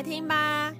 来听吧！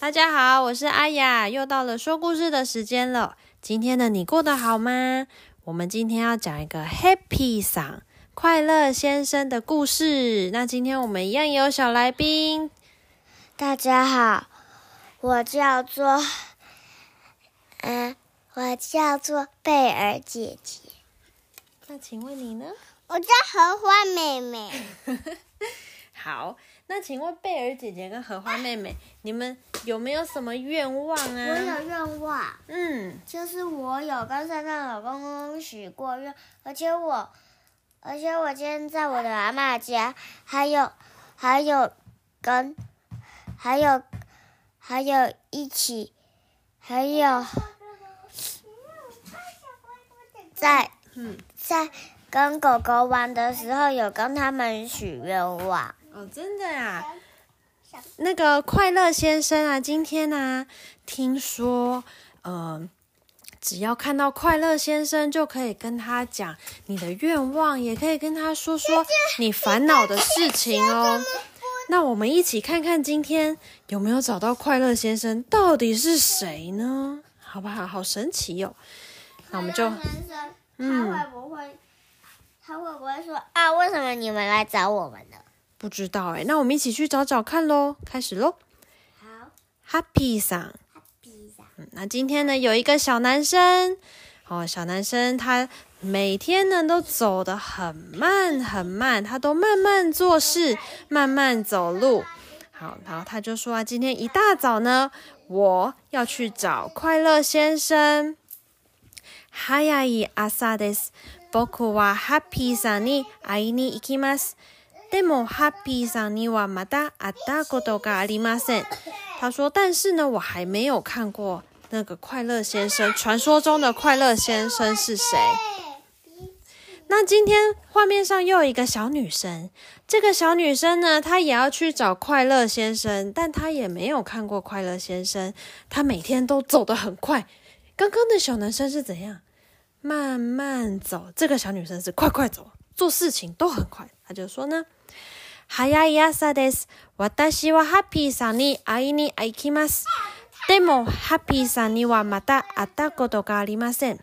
大家好，我是阿雅，又到了说故事的时间了。今天的你过得好吗？我们今天要讲一个 Happy Song 快乐先生的故事。那今天我们一样有小来宾。大家好，我叫做……嗯，我叫做贝尔姐姐。那请问你呢？我叫荷花妹妹。好，那请问贝尔姐姐跟荷花妹妹，你们有没有什么愿望啊？我有愿望。嗯，就是我有跟圣诞老公公许过愿，而且我，而且我今天在我的阿妈家，还有，还有，跟，还有，还有一起，还有，在，嗯，在。跟狗狗玩的时候，有跟他们许愿望哦，真的啊！那个快乐先生啊，今天啊，听说，呃，只要看到快乐先生，就可以跟他讲你的愿望，也可以跟他说说你烦恼的事情哦。那我们一起看看今天有没有找到快乐先生，到底是谁呢？好不好？好神奇哟！那我们就，嗯，会不会？他会不会说啊？为什么你们来找我们呢？不知道哎，那我们一起去找找看喽！开始喽！好，Happy 桑。o Happy 那今天呢，有一个小男生。哦，小男生他每天呢都走得很慢很慢，他都慢慢做事，慢慢走路。好，然后他就说啊，今天一大早呢，我要去找快乐先生。Hi 阿姨，阿萨德斯。我克是 Happy 先生，爱去呢。但是 h a 他说：“但是呢，我还没有看过。那个快乐先生，传说中的快乐先生是谁？那今天画面上又有一个小女生，这个小女生呢，她也要去找快乐先生，但她也没有看过快乐先生。她每天都走得很快。刚刚的小男生是怎样？慢慢走。这个小女生是快快走，做事情都很快。她就说呢，はやいやさです。私はハッピーさんに会いに行きます。でもハッピーさんにはまた会ったことがありません。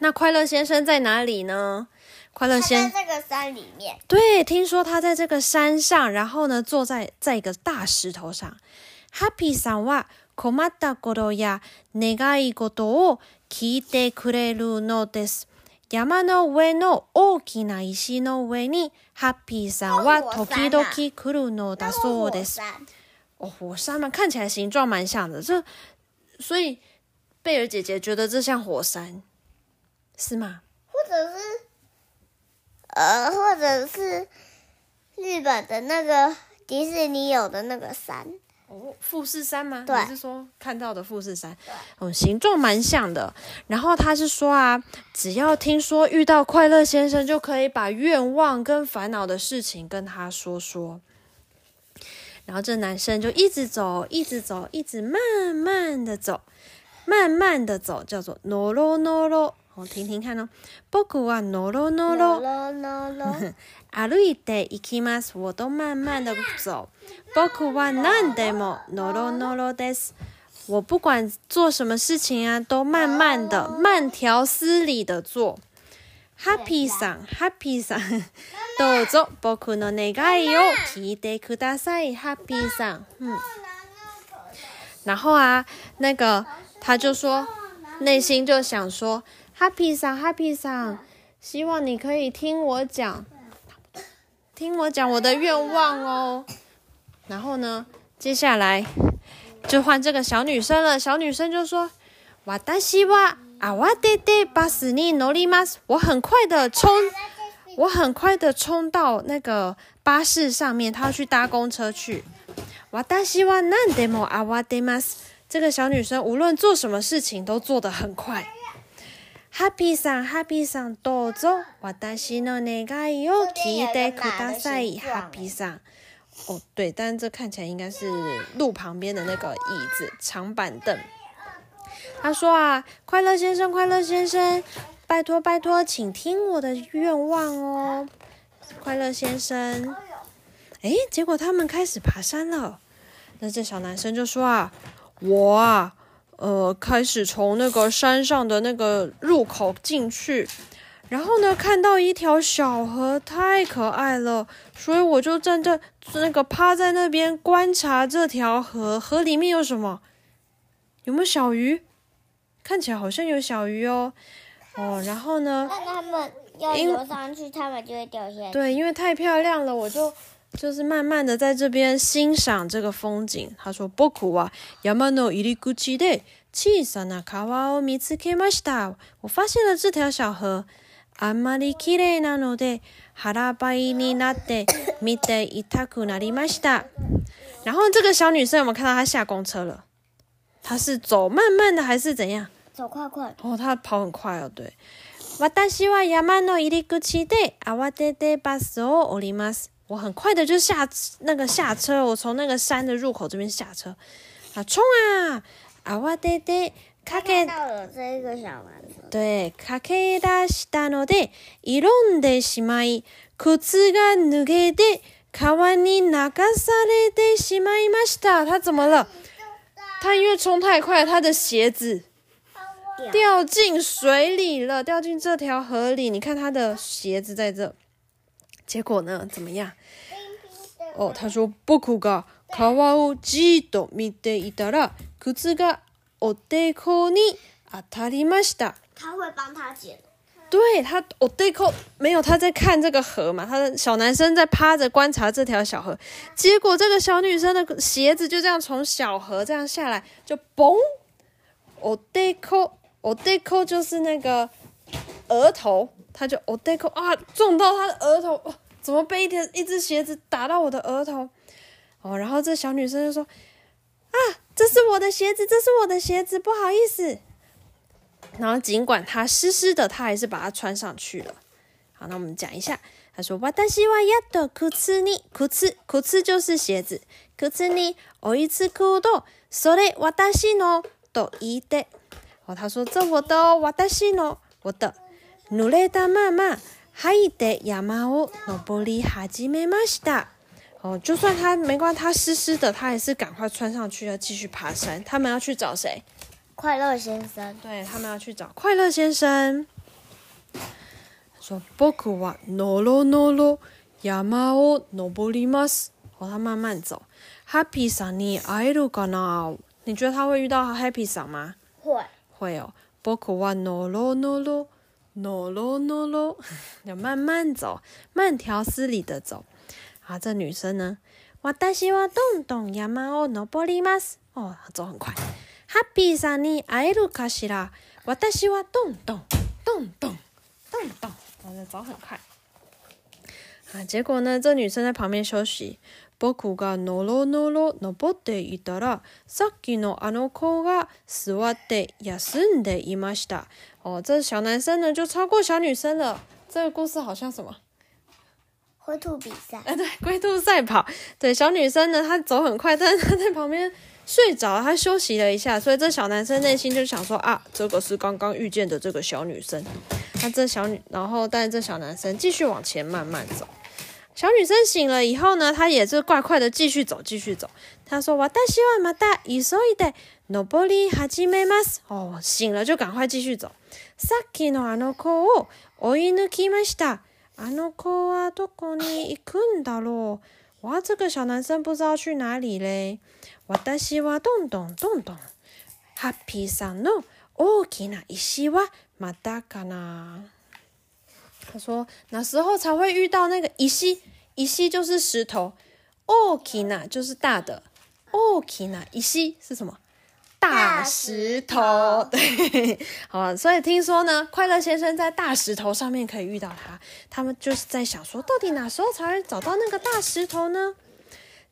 那快乐先生在哪里呢？快乐先在这个山里面。对，听说他在这个山上，然后呢，坐在在一个大石头上。Happy さんは困ったことや願い事を聞いてくれるのです。山の上の大きな石の上にハッピーさんは時々来るのだそうです。お、火山嘛，看起来形状蛮像的，这所以贝尔姐姐觉得这像火山，是吗？或者是呃，或者是日本的那个迪士尼有的那个山。哦，富士山吗？你是说看到的富士山？嗯，形状蛮像的。然后他是说啊，只要听说遇到快乐先生，就可以把愿望跟烦恼的事情跟他说说。然后这男生就一直走，一直走，一直慢慢的走，慢慢的走，叫做 no no 我听听看喽，僕はノロノロ、アルイで行きます。我都慢慢的走，僕はなんでもノロノロです。我不管做什么事情啊，都慢慢的、慢条斯理的做。ハッピーさん、ハッピーさん、どうぞ僕の願いを聞いてください。ハッピーさん。然后啊，那个他就说，内心就想说。Happy 桑 Happy 上，希望你可以听我讲，听我讲我的愿望哦。然后呢，接下来就换这个小女生了。小女生就说 w 达西 a s h i w 巴斯 n 诺里马斯，我很快的冲，我很快的冲到那个巴士上面，她要去搭公车去 w 达西 a s 得 i wa n 马斯，这个小女生无论做什么事情都做得很快。ハッピーさん、ハッピーさん、どうぞ私の願いを聞いてください、ハッピーさん。哦，对，但这看起来应该是路旁边的那个椅子、长板凳。他说啊：“快乐先生，快乐先生，拜托，拜托，请听我的愿望哦，快乐先生。”哎，结果他们开始爬山了。那这小男生就说啊：“我。”呃，开始从那个山上的那个入口进去，然后呢，看到一条小河，太可爱了，所以我就站在那个趴在那边观察这条河，河里面有什么？有没有小鱼？看起来好像有小鱼哦。哦，然后呢？那们要游上去，它们就会掉下来。对，因为太漂亮了，我就。就是慢慢的在这边欣赏这个风景。他说：“不苦啊，山の入り口で小さな川を見つけました。我发现了这条小河，あまり綺麗なので、腹ばいになって見てたくなりました。”然后这个小女生有没有看到她下公车了？她是走慢慢的还是怎样？走快快哦，她跑很快哦，对。私は山の入り口で慌ててバスを降ります。我很快的就下那个下车，我从那个山的入口这边下车，啊冲啊啊哇滴滴，看到了这个小丸子。对，かけ出したので、いろんでしまい、靴が脱げて、川に流されてしまいました。他怎么了？他因为冲太快，他的鞋子掉进水里了，掉进这条河里。你看他的鞋子在这。结果呢？怎么样？哦，他说：“僕が川をじっと見ていたら、靴がおでこに当たりました。”他会帮他捡。对他，哦，对口没有，他在看这个河嘛，他的小男生在趴着观察这条小河。结果这个小女生的鞋子就这样从小河这样下来，就嘣！哦，对口，哦，对口就是那个额头。他就哦，deko 啊，撞到他的额头哦，怎么被一一只鞋子打到我的额头？哦，然后这小女生就说：“啊，这是我的鞋子，这是我的鞋子，不好意思。”然后尽管它湿湿的，她还是把它穿上去了。好，那我们讲一下，她说：“わたしはやっと靴に靴靴就是鞋子，靴におゆつ靴だ。それわたしのと一で。哦，她说这我的哦，わたしの我的。”努力大慢慢，海地やまを登り始めました。哦，就算他没关，他湿湿的，他还是赶快穿上去要继续爬山。他们要去找谁？快乐先生。对他们要去找快乐先生。说，僕はのろのろ山を登ります。和他慢慢走。Happy さんに会えるかな？你觉得他会遇到 Happy 桑吗？会会哦。僕はのろのろ no no，要慢慢走，慢条斯理的走。啊，这女生呢，私はドンドンやまを登ります。哦，走很快。ハッピーさんに会えるかしら。私はドンドン、ドンドン、ドンドン，她在走很快。啊，结果呢，这女生在旁边休息。僕がノロノロ登っていたら、さっきのあの子が座って休んでいました。哦，这小男生呢就超过小女生了。这个故事好像什么？龟兔比赛？哎，对，龟兔赛跑。对，小女生呢，她走很快，但是她在旁边睡着，她休息了一下，所以这小男生内心就想说啊，这个是刚刚遇见的这个小女生。她这小女，然后，但是这小男生继续往前慢慢走。小女生醒了以后呢，她也是怪快的继续走，继续走。她说：“私嘛大，た急一で。”登り始めます。お醒了就赶快继续走。さっきのあの子を追い抜きました。あの子はどこに行くんだろうわ、这个小男生不知道去哪里嘞。私はどんどんどんどん。ハッピーさんの大きな石はまたかな。他说哪时候才会遇到那个石？石就是石头。大きな就是大的。大きな石是什么？大石头，对，好，所以听说呢，快乐先生在大石头上面可以遇到他。他们就是在想说，到底哪时候才能找到那个大石头呢？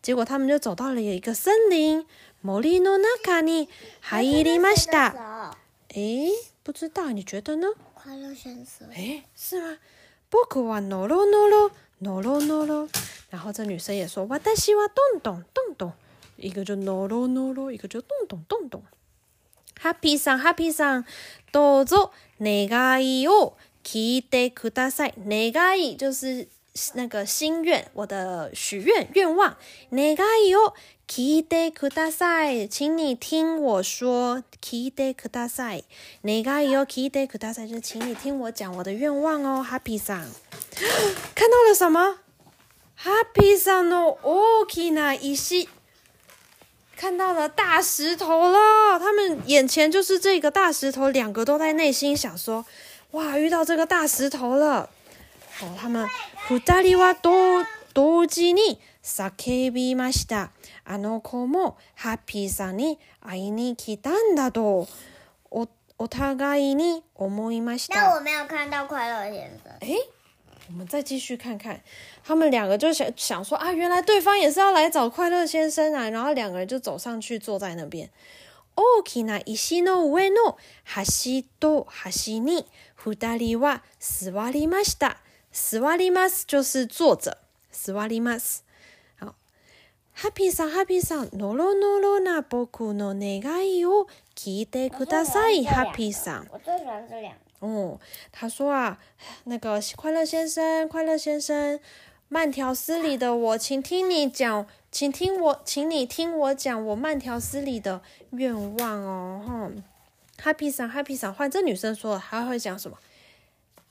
结果他们就走到了有一个森林，毛利诺那卡尼，海伊里麦西达，诶，不知道，你觉得呢？快乐先生，诶，是吗？波古瓦诺罗诺罗诺罗诺罗，然后这女生也说，瓦达西瓦洞洞洞洞。一个就 no no no，一个就咚咚咚咚。Happy 上 h a p p y 桑，どうぞ願いを聞いてください。那个意就是那个心愿，我的许愿愿望。那个意哦，聞いてください，请你听我说。聞いてください，那个意哦，聞いてください，就请你听我讲我的愿望哦，Happy 上，看到了什么？Happy 桑の大きな石。看到了大石头了，他们眼前就是这个大石头，两个都在内心想说：“哇，遇到这个大石头了。”他们二人は同同時に叫びました。あの子もハッピーさんに会に来たんだとお互いに思いました。那我没有看到快乐先生。我们再继续看看，他们两个就想想说啊，原来对方也是要来找快乐先生啊，然后两个人就走上去坐在那边。大きな石の上の端と端に二人は座りました。座ります就是坐着。座ります。好，Happy さん、Happy さん、ノロノロな僕の願いを聞いてください。Happy さん。哦，他说啊，那个快乐先生，快乐先生，慢条斯理的我，请听你讲，请听我，请你听我讲我慢条斯理的愿望哦。哈，Happy 上 Happy 上换这女生说了，她会讲什么？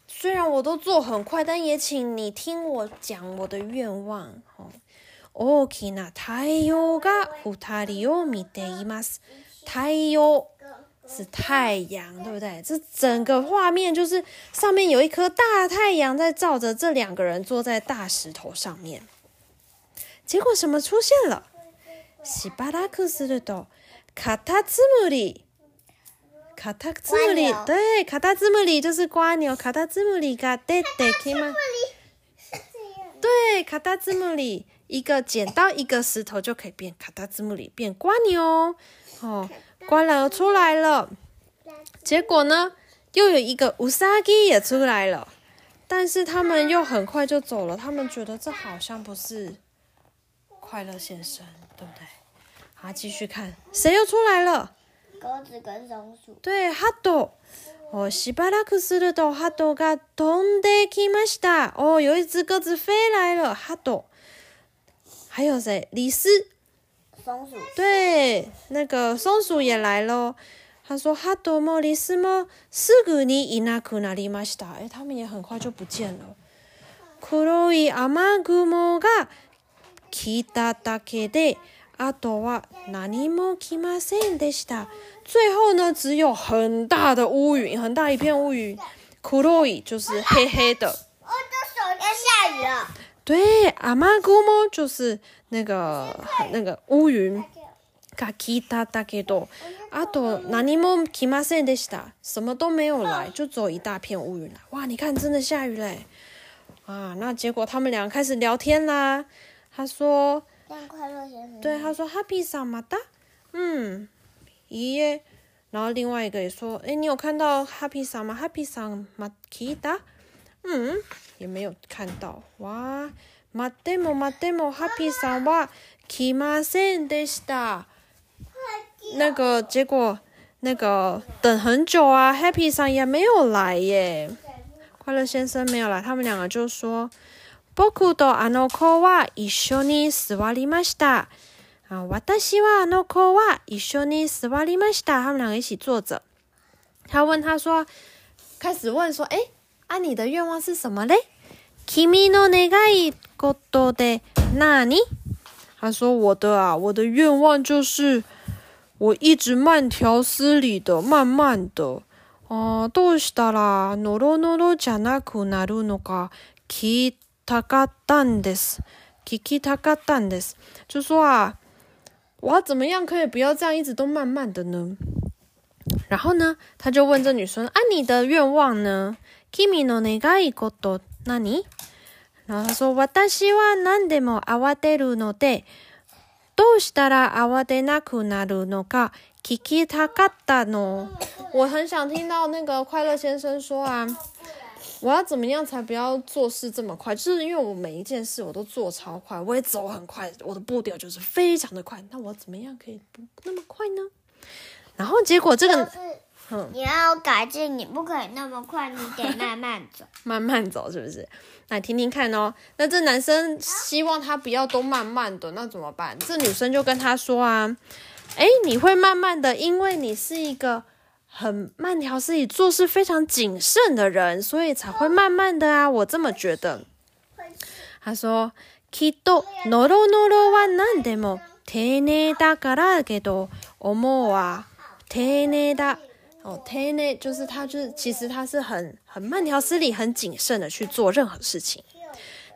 虽然我都做很快，但也请你听我讲我的愿望。哦，オキナ太陽が二人を見ています。太阳。是太阳，对不对？这整个画面就是上面有一颗大太阳在照着，这两个人坐在大石头上面。结果什么出现了？喜巴拉克斯的豆卡塔字母里，卡塔字母里对卡塔字母里就是瓜牛，卡塔字母里嘎得得可以吗？对卡塔字母里一个捡到一个石头就可以变卡塔字母里变瓜牛哦。怪鸟出来了，结果呢，又有一个乌萨基也出来了，但是他们又很快就走了。他们觉得这好像不是快乐先生，对不对？好，继续看，谁又出来了？鸽子跟松鼠。对，哈多。哦，シバラクスのドハドが飛んできました。哦，有一只鸽子飞来了，哈多。还有谁？李斯。松鼠对，那个松鼠也来喽。他说哈多莫里斯莫四个尼伊那库纳里马西达，哎，他们也很快就不见了。最后呢，只有很大的乌云，很大一片乌云，酷洛伊就是黑黑的。我的手要下雨了。对，阿玛古莫就是。那个那个乌云，が来った给多，阿と那尼莫ませんでした。什么都没有来，就走一大片乌云来。哇，你看，真的下雨嘞！啊，那结果他们俩开始聊天啦。他说：“让快乐先生。”对，他说：“ハピシャマダ。”嗯，いい然后另外一个也说：“哎，你有看到ハピシャ吗？ハピシャマ来た？”嗯，也没有看到。哇。待っても待ってもハッピーさんは来ませんでした。那个结果，那个等很久啊，Happy 桑也没有来耶，快乐先生没有来，他们两个就说，Boku d は ano は o ま a isho ni s w は r i m a s h i t a 啊，私はあの子は一緒に座りました。他们两个一起坐着，他问他说，开始问说，哎，啊你的愿望是什么嘞？君の願いことで那你？他说：“我的啊，我的愿望就是，我一直慢条斯理的，慢慢的。啊，どうしたらのろのろじゃなくなるのか聞いたかったんです。聞いたかったんです。”就说啊，我怎么样可以不要这样，一直都慢慢的呢？然后呢，他就问这女生：“你的愿望呢？”キの願い事、何？そう、私は何でも慌てるので、どうしたら慌てなくなるのか聞きたかったの。我很想听到那个快乐先生说啊，我要怎么样才不要做事这么快？就是因为我每一件事我都做超快，我也走很快，我的步调就是非常的快。那我怎么样可以不那么快呢？然后结果这个。你要改进，你不可以那么快，你得慢慢走。慢慢走是不是？来听听看哦。那这男生希望他不要都慢慢的，那怎么办？这女生就跟他说啊：“哎，你会慢慢的，因为你是一个很慢条斯理、做事非常谨慎的人，所以才会慢慢的啊。”我这么觉得。他说：“キドノロノロはなんでも丁寧だからけど、思うは丁寧だ。”哦，Ten 呢，就是他，就是其实他是很很慢条斯理、很谨慎的去做任何事情。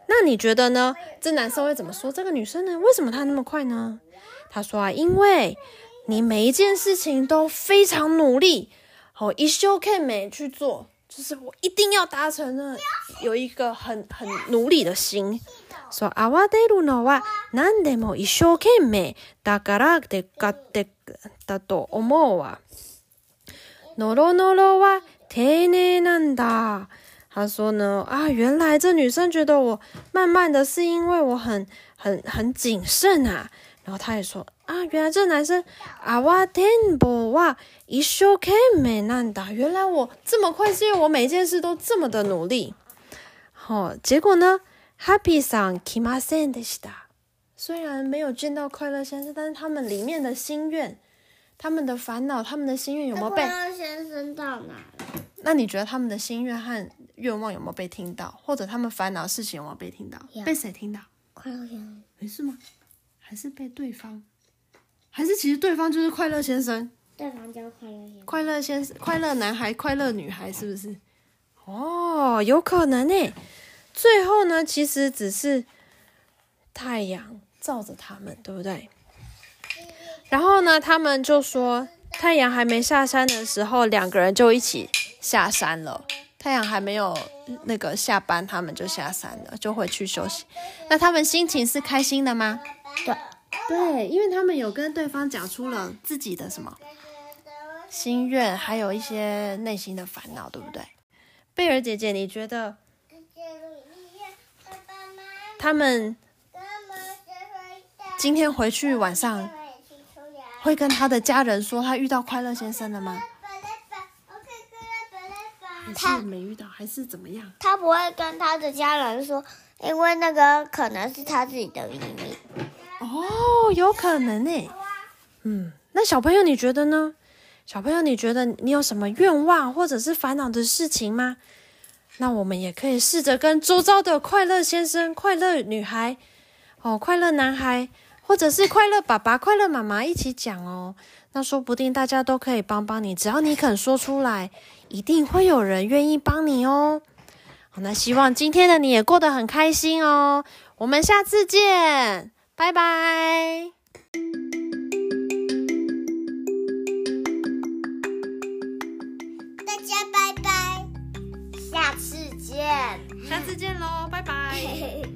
那你觉得呢？这男生会怎么说？这个女生呢？为什么他那么快呢？他说啊，因为你每一件事情都非常努力，哦，一休 k 美去做，就是我一定要达成的，有一个很很努力的心。说阿瓦德鲁诺瓦，男でも一生懸命だからでかでだと思うわ。No no no 哇，天呢难打！他说呢啊，原来这女生觉得我慢慢的，是因为我很很很谨慎啊。然后他也说啊，原来这男生啊哇天不哇，一修开美难打。原来我这么快，是因为我每件事都这么的努力。好，结果呢，Happy song k i m a s e n d i s 虽然没有见到快乐先生，但是他们里面的心愿。他们的烦恼，他们的心愿有没有被快乐先生到哪？那你觉得他们的心愿和愿望有没有被听到？或者他们烦恼事情有没有被听到？被谁听到？快乐先生，没事吗？还是被对方？还是其实对方就是快乐先生？对方叫快乐先生，快乐先生，快乐男孩，快乐女孩，是不是？哦，有可能呢。最后呢，其实只是太阳照着他们，对不对？然后呢？他们就说太阳还没下山的时候，两个人就一起下山了。太阳还没有那个下班，他们就下山了，就回去休息。那他们心情是开心的吗？对，对，因为他们有跟对方讲出了自己的什么心愿，还有一些内心的烦恼，对不对？贝尔姐姐，你觉得他们今天回去晚上？会跟他的家人说他遇到快乐先生了吗？你是没遇到还是怎么样？他不会跟他的家人说，因为那个可能是他自己的秘密。哦，有可能诶。嗯，那小朋友你觉得呢？小朋友你觉得你有什么愿望或者是烦恼的事情吗？那我们也可以试着跟周遭的快乐先生、快乐女孩、哦，快乐男孩。或者是快乐爸爸、快乐妈妈一起讲哦，那说不定大家都可以帮帮你，只要你肯说出来，一定会有人愿意帮你哦。那希望今天的你也过得很开心哦，我们下次见，拜拜。大家拜拜，下次见，下次见喽，拜拜。